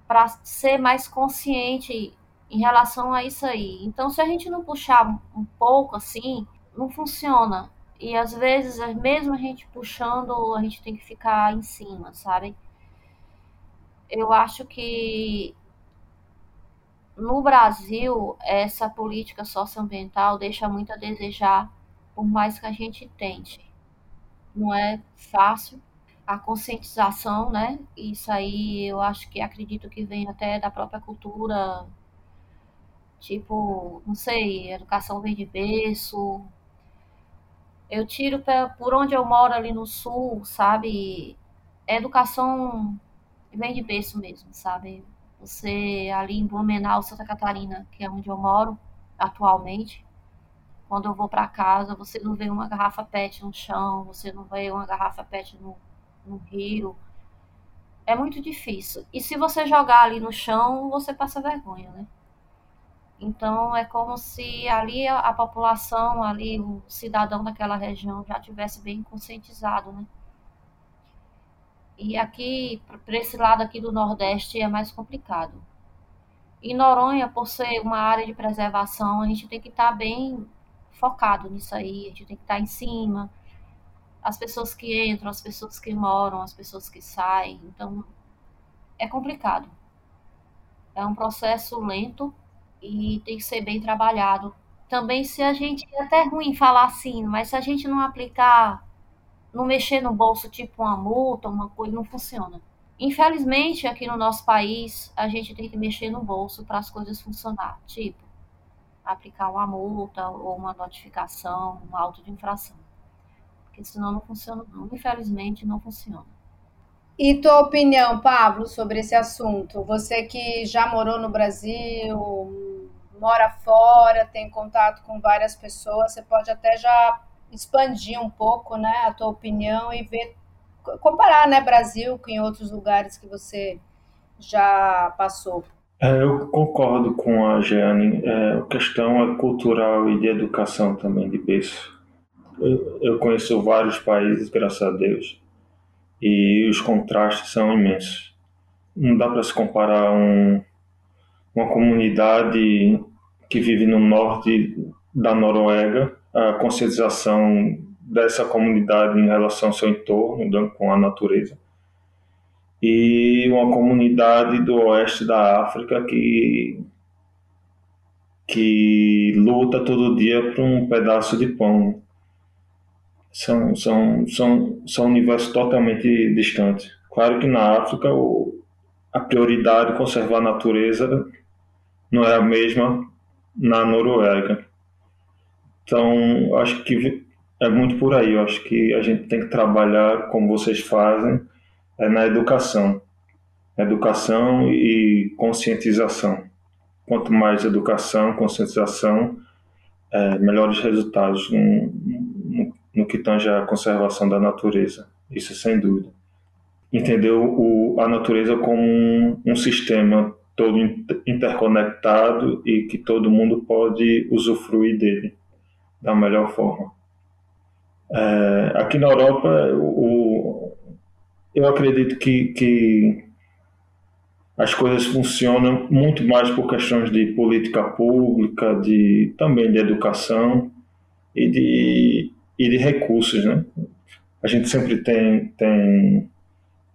para ser mais consciente em relação a isso aí. Então, se a gente não puxar um pouco assim, não funciona. E às vezes, mesmo a gente puxando, a gente tem que ficar em cima, sabe? Eu acho que no Brasil, essa política socioambiental deixa muito a desejar, por mais que a gente tente. Não é fácil. A conscientização, né? Isso aí eu acho que acredito que vem até da própria cultura, tipo, não sei, educação vem de berço. Eu tiro por onde eu moro ali no sul, sabe? Educação vem de berço mesmo, sabe? Você ali em Blumenau, Santa Catarina, que é onde eu moro atualmente, quando eu vou para casa, você não vê uma garrafa PET no chão, você não vê uma garrafa PET no, no rio. É muito difícil. E se você jogar ali no chão, você passa vergonha, né? Então é como se ali a, a população, ali o cidadão daquela região já tivesse bem conscientizado, né? E aqui, para esse lado aqui do Nordeste, é mais complicado. E Noronha, por ser uma área de preservação, a gente tem que estar tá bem focado nisso aí, a gente tem que estar tá em cima. As pessoas que entram, as pessoas que moram, as pessoas que saem. Então, é complicado. É um processo lento e tem que ser bem trabalhado. Também, se a gente. É até ruim falar assim, mas se a gente não aplicar não mexer no bolso tipo uma multa, uma coisa, não funciona. Infelizmente, aqui no nosso país, a gente tem que mexer no bolso para as coisas funcionar. Tipo, aplicar uma multa ou uma notificação, um auto de infração. Porque senão não funciona, não. Infelizmente, não funciona. E tua opinião, Pablo, sobre esse assunto? Você que já morou no Brasil, mora fora, tem contato com várias pessoas, você pode até já expandir um pouco, né, a tua opinião e ver comparar, né, Brasil com outros lugares que você já passou. É, eu concordo com a Jeane. É, a questão é cultural e de educação também, de berço. Eu, eu conheço vários países, graças a Deus, e os contrastes são imensos. Não dá para se comparar um, uma comunidade que vive no norte da Noruega, a conscientização dessa comunidade em relação ao seu entorno, com a natureza, e uma comunidade do oeste da África que que luta todo dia por um pedaço de pão. São, são, são, são universos totalmente distantes. Claro que na África o, a prioridade de conservar a natureza não é a mesma na Noruega. Então, acho que é muito por aí. Eu acho que a gente tem que trabalhar, como vocês fazem, é na educação. Educação e conscientização. Quanto mais educação, conscientização, é, melhores resultados no, no, no, que tange a conservação da natureza. Isso sem dúvida. Entender o, a natureza como um, um sistema todo interconectado e que todo mundo pode usufruir dele da melhor forma. É, aqui na Europa, o, eu acredito que, que as coisas funcionam muito mais por questões de política pública, de também de educação e de, e de recursos, né? A gente sempre tem, tem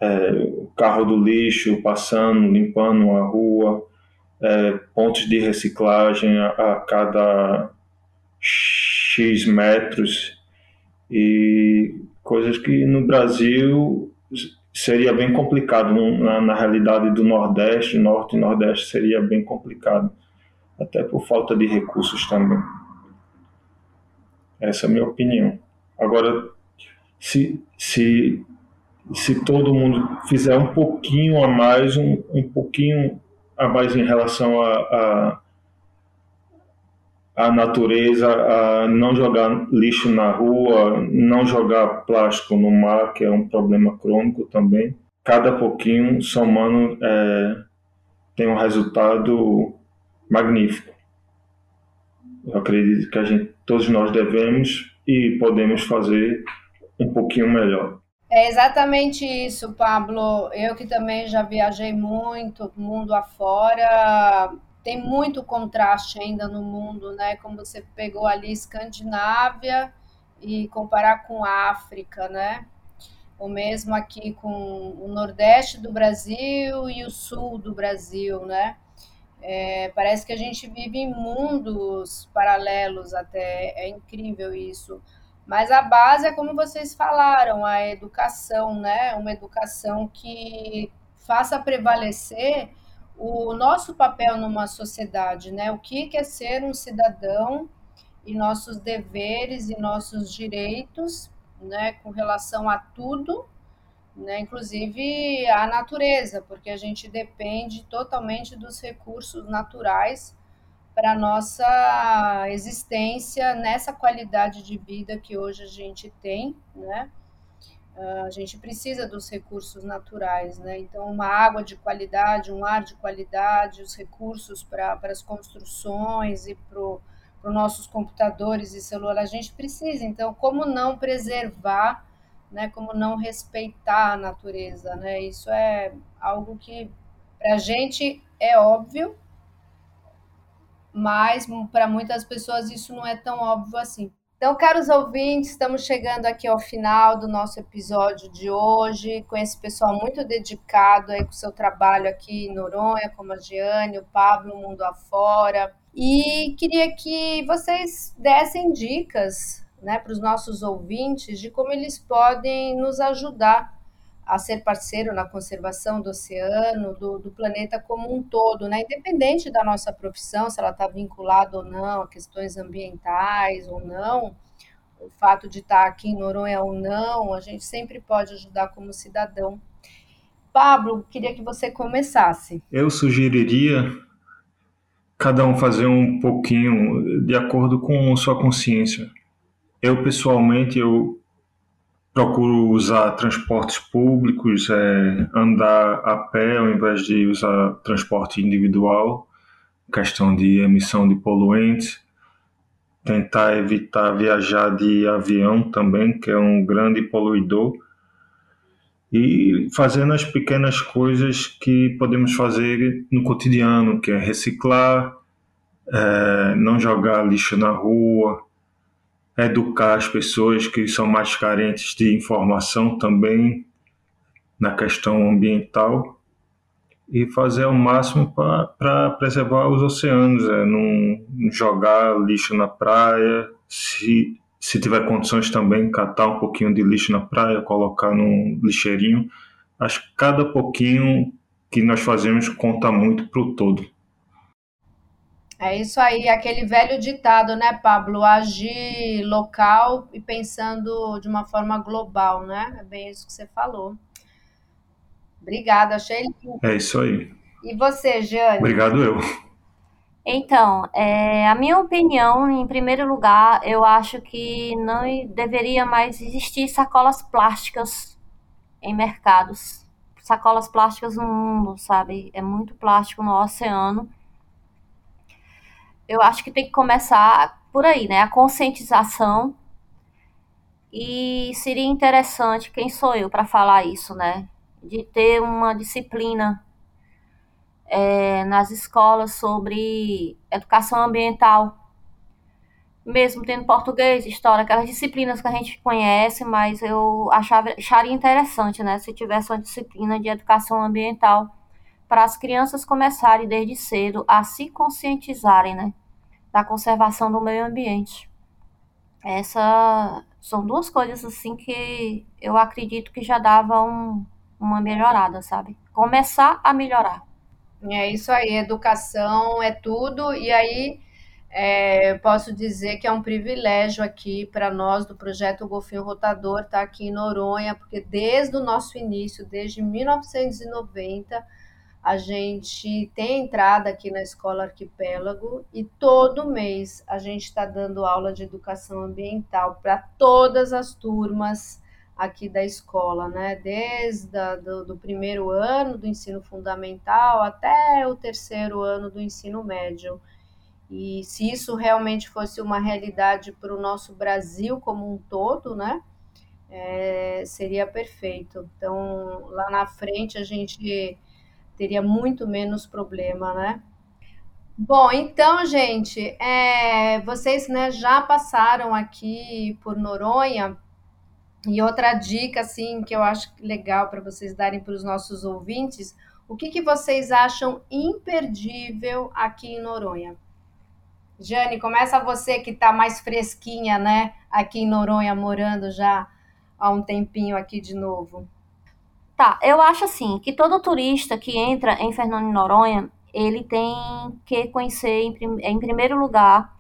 é, carro do lixo passando, limpando a rua, é, pontos de reciclagem a, a cada X metros e coisas que no Brasil seria bem complicado na, na, realidade do Nordeste, Norte e Nordeste seria bem complicado, até por falta de recursos também. Essa é a minha opinião. Agora, se, se, se todo mundo fizer um pouquinho a mais, um, um pouquinho a mais em relação a, a a natureza, a não jogar lixo na rua, não jogar plástico no mar, que é um problema crônico também. Cada pouquinho, somando, é, tem um resultado magnífico. Eu acredito que a gente, todos nós devemos e podemos fazer um pouquinho melhor. É exatamente isso, Pablo. Eu que também já viajei muito, mundo afora, tem muito contraste ainda no mundo, né? Como você pegou ali Escandinávia e comparar com África, né? Ou mesmo aqui com o Nordeste do Brasil e o Sul do Brasil, né? É, parece que a gente vive em mundos paralelos até, é incrível isso. Mas a base é como vocês falaram, a educação, né? Uma educação que faça prevalecer o nosso papel numa sociedade, né? O que é ser um cidadão e nossos deveres e nossos direitos, né, com relação a tudo, né, inclusive a natureza, porque a gente depende totalmente dos recursos naturais para nossa existência nessa qualidade de vida que hoje a gente tem, né? A gente precisa dos recursos naturais, né? Então, uma água de qualidade, um ar de qualidade, os recursos para as construções e para os nossos computadores e celular, a gente precisa. Então, como não preservar, né? Como não respeitar a natureza, né? Isso é algo que para a gente é óbvio, mas para muitas pessoas isso não é tão óbvio assim. Então, caros ouvintes, estamos chegando aqui ao final do nosso episódio de hoje, com esse pessoal muito dedicado aí com o seu trabalho aqui em Noronha, como a Giane, o Pablo, Mundo Afora. E queria que vocês dessem dicas né, para os nossos ouvintes de como eles podem nos ajudar a ser parceiro na conservação do oceano, do, do planeta como um todo, né? Independente da nossa profissão, se ela está vinculada ou não a questões ambientais ou não, o fato de estar aqui em Noronha ou não, a gente sempre pode ajudar como cidadão. Pablo, queria que você começasse. Eu sugeriria cada um fazer um pouquinho de acordo com sua consciência. Eu pessoalmente eu procuro usar transportes públicos, é, andar a pé ao invés de usar transporte individual, questão de emissão de poluentes, tentar evitar viajar de avião também, que é um grande poluidor, e fazendo as pequenas coisas que podemos fazer no cotidiano, que é reciclar, é, não jogar lixo na rua, educar as pessoas que são mais carentes de informação também na questão ambiental e fazer o máximo para preservar os oceanos, é, não jogar lixo na praia, se, se tiver condições também catar um pouquinho de lixo na praia, colocar num lixeirinho. Acho que cada pouquinho que nós fazemos conta muito para o todo. É isso aí, aquele velho ditado, né, Pablo? Agir local e pensando de uma forma global, né? É bem isso que você falou. Obrigada, achei lindo. É isso aí. E você, Jane? Obrigado eu. Então, é, a minha opinião, em primeiro lugar, eu acho que não deveria mais existir sacolas plásticas em mercados. Sacolas plásticas no mundo, sabe? É muito plástico no oceano eu acho que tem que começar por aí, né? A conscientização. E seria interessante, quem sou eu para falar isso, né? De ter uma disciplina é, nas escolas sobre educação ambiental. Mesmo tendo português, história, aquelas disciplinas que a gente conhece, mas eu achava, acharia interessante, né? Se tivesse uma disciplina de educação ambiental para as crianças começarem desde cedo a se conscientizarem, né? Da conservação do meio ambiente. Essa são duas coisas assim que eu acredito que já dava um, uma melhorada, sabe? Começar a melhorar. É isso aí, educação é tudo, e aí é, posso dizer que é um privilégio aqui para nós do projeto Golfinho Rotador estar tá aqui em Noronha, porque desde o nosso início, desde 1990, a gente tem entrada aqui na Escola Arquipélago e todo mês a gente está dando aula de educação ambiental para todas as turmas aqui da escola, né? Desde a, do, do primeiro ano do ensino fundamental até o terceiro ano do ensino médio. E se isso realmente fosse uma realidade para o nosso Brasil como um todo, né? É, seria perfeito. Então, lá na frente a gente teria muito menos problema, né? Bom, então, gente, é, vocês né, já passaram aqui por Noronha e outra dica, assim, que eu acho legal para vocês darem para os nossos ouvintes, o que, que vocês acham imperdível aqui em Noronha? Jane, começa você que está mais fresquinha, né? Aqui em Noronha, morando já há um tempinho aqui de novo. Tá, eu acho assim que todo turista que entra em Fernando de Noronha, ele tem que conhecer, em, em primeiro lugar,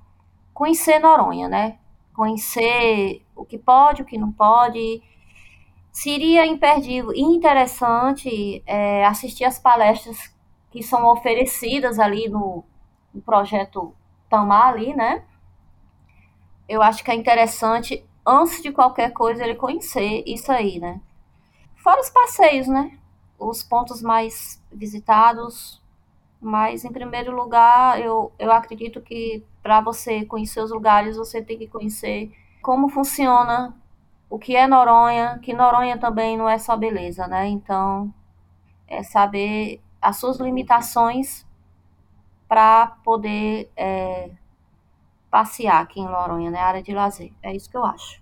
conhecer Noronha, né? Conhecer o que pode, o que não pode. Seria imperdível e interessante é, assistir as palestras que são oferecidas ali no, no projeto Tamar ali, né? Eu acho que é interessante, antes de qualquer coisa, ele conhecer isso aí, né? Fora os passeios, né? Os pontos mais visitados. Mas, em primeiro lugar, eu, eu acredito que para você conhecer os lugares, você tem que conhecer como funciona, o que é Noronha, que Noronha também não é só beleza, né? Então, é saber as suas limitações para poder é, passear aqui em Noronha, né? Área de lazer. É isso que eu acho.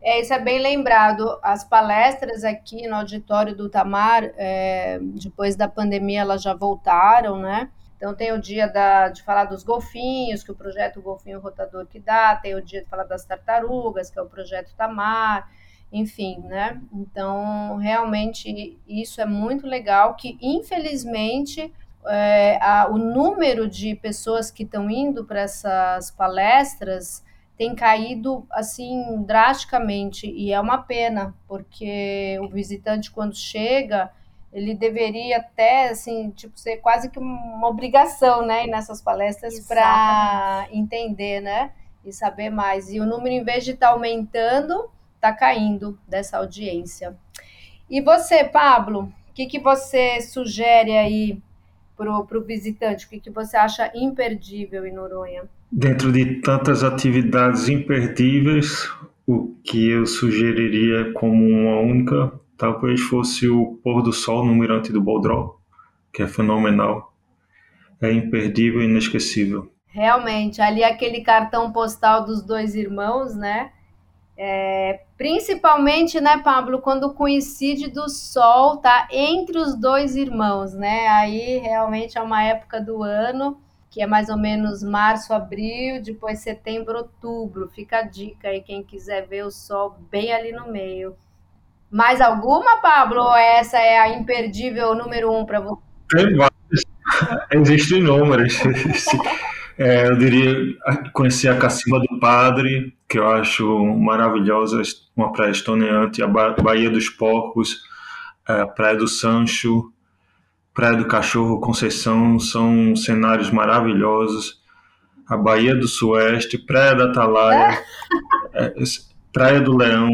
É, isso é bem lembrado. As palestras aqui no auditório do Tamar, é, depois da pandemia, elas já voltaram, né? Então tem o dia da, de falar dos golfinhos, que o projeto Golfinho Rotador que dá, tem o dia de falar das tartarugas, que é o projeto Tamar. enfim, né? Então, realmente, isso é muito legal, que infelizmente é, a, o número de pessoas que estão indo para essas palestras tem caído assim drasticamente. E é uma pena porque o visitante quando chega ele deveria até assim tipo ser quase que uma obrigação né ir nessas palestras para entender né e saber mais. E o número em vez de estar tá aumentando está caindo dessa audiência. E você Pablo o que, que você sugere aí para o visitante? O que, que você acha imperdível em Noronha Dentro de tantas atividades imperdíveis, o que eu sugeriria como uma única talvez fosse o pôr do sol no Mirante do Boldró, que é fenomenal. É imperdível e inesquecível. Realmente, ali aquele cartão postal dos dois irmãos, né? É, principalmente, né, Pablo, quando coincide do sol, tá entre os dois irmãos, né? Aí realmente é uma época do ano que é mais ou menos março, abril, depois setembro, outubro. Fica a dica aí, quem quiser ver o sol bem ali no meio. Mais alguma, Pablo? Ou essa é a imperdível número um para você? Tem várias. Existem inúmeras. É, eu diria conhecer a Cacimba do Padre, que eu acho maravilhosa, uma praia estoneante, a Baía dos Porcos, a Praia do Sancho, Praia do Cachorro, Conceição, são cenários maravilhosos. A Baía do Sueste, Praia da Atalaia, é, Praia do Leão,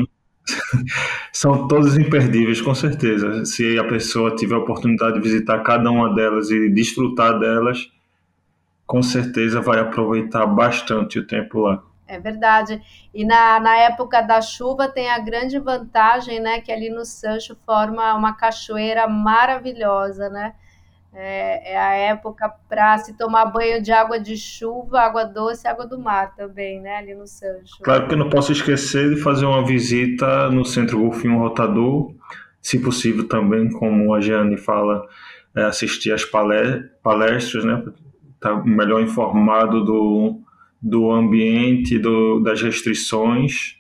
são todos imperdíveis, com certeza. Se a pessoa tiver a oportunidade de visitar cada uma delas e desfrutar delas, com certeza vai aproveitar bastante o tempo lá. É verdade. E na, na época da chuva tem a grande vantagem, né, que ali no Sancho forma uma cachoeira maravilhosa, né? É, é a época para se tomar banho de água de chuva, água doce, água do mar também, né, ali no Sancho. Claro que eu não posso esquecer de fazer uma visita no Centro Golfinho Rotador, se possível também, como a Jeane fala, é assistir às palestras, né, tá melhor informado do do ambiente, do, das restrições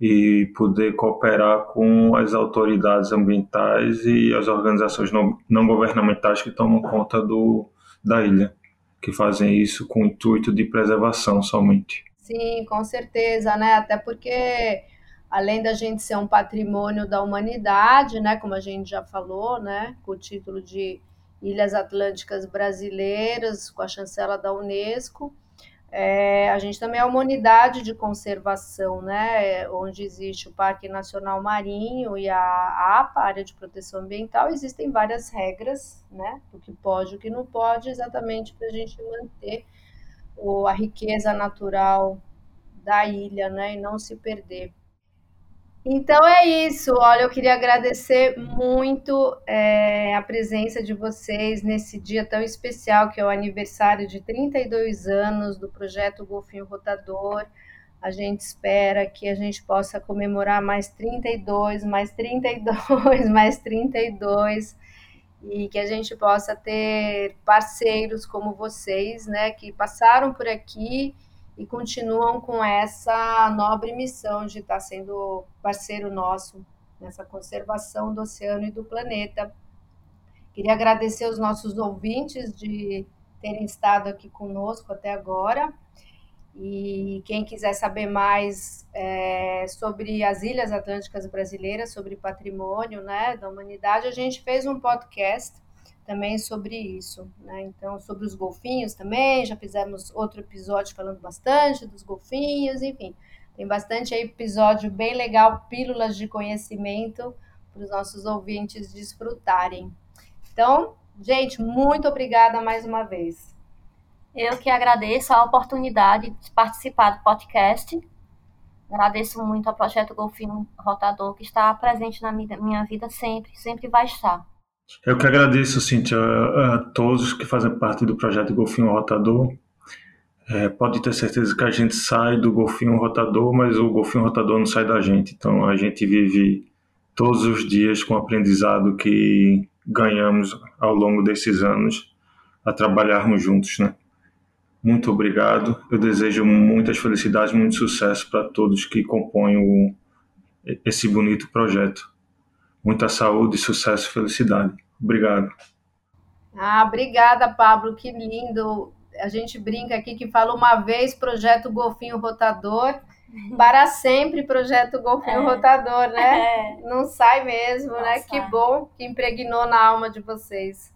e poder cooperar com as autoridades ambientais e as organizações não, não governamentais que tomam conta do, da ilha, que fazem isso com o intuito de preservação somente. Sim, com certeza, né? Até porque além da gente ser um patrimônio da humanidade, né, como a gente já falou, né, com o título de Ilhas Atlânticas Brasileiras, com a chancela da Unesco, é, a gente também é uma unidade de conservação, né, onde existe o Parque Nacional Marinho e a APA, Área de Proteção Ambiental, existem várias regras, né, do que pode o que não pode, exatamente para a gente manter o, a riqueza natural da ilha, né, e não se perder. Então é isso. Olha, eu queria agradecer muito é, a presença de vocês nesse dia tão especial, que é o aniversário de 32 anos do projeto Golfinho Rotador. A gente espera que a gente possa comemorar mais 32, mais 32, mais 32 e que a gente possa ter parceiros como vocês, né, que passaram por aqui e continuam com essa nobre missão de estar sendo parceiro nosso nessa conservação do oceano e do planeta. Queria agradecer os nossos ouvintes de terem estado aqui conosco até agora. E quem quiser saber mais é, sobre as Ilhas Atlânticas Brasileiras, sobre patrimônio né, da humanidade, a gente fez um podcast também sobre isso, né? Então, sobre os golfinhos também, já fizemos outro episódio falando bastante dos golfinhos, enfim, tem bastante episódio bem legal, pílulas de conhecimento para os nossos ouvintes desfrutarem. Então, gente, muito obrigada mais uma vez. Eu que agradeço a oportunidade de participar do podcast. Agradeço muito ao Projeto Golfinho Rotador, que está presente na minha vida sempre, sempre vai estar. Eu que agradeço, Cintia, a todos que fazem parte do projeto Golfinho Rotador. É, pode ter certeza que a gente sai do golfinho rotador, mas o golfinho rotador não sai da gente. Então a gente vive todos os dias com o aprendizado que ganhamos ao longo desses anos a trabalharmos juntos, né? Muito obrigado. Eu desejo muitas felicidades, muito sucesso para todos que compõem o, esse bonito projeto. Muita saúde, sucesso e felicidade. Obrigado. Ah, obrigada, Pablo, que lindo. A gente brinca aqui que fala uma vez projeto Golfinho Rotador, para sempre projeto Golfinho é. Rotador, né? É. Não sai mesmo, Não né? Sai. Que bom que impregnou na alma de vocês.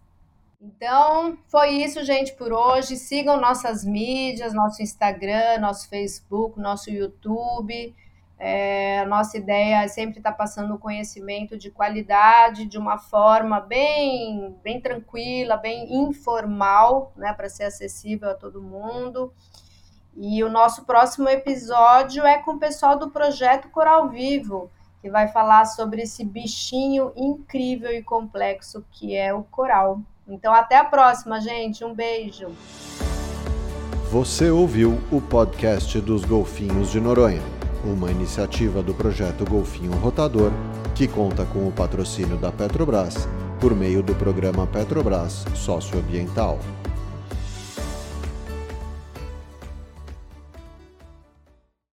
Então, foi isso, gente, por hoje. Sigam nossas mídias, nosso Instagram, nosso Facebook, nosso YouTube. É, a nossa ideia é sempre estar passando conhecimento de qualidade de uma forma bem, bem tranquila, bem informal, né, para ser acessível a todo mundo. E o nosso próximo episódio é com o pessoal do projeto Coral Vivo, que vai falar sobre esse bichinho incrível e complexo que é o coral. Então, até a próxima, gente. Um beijo. Você ouviu o podcast dos Golfinhos de Noronha, uma iniciativa do projeto Golfinho Rotador, que conta com o patrocínio da Petrobras por meio do programa Petrobras Socioambiental.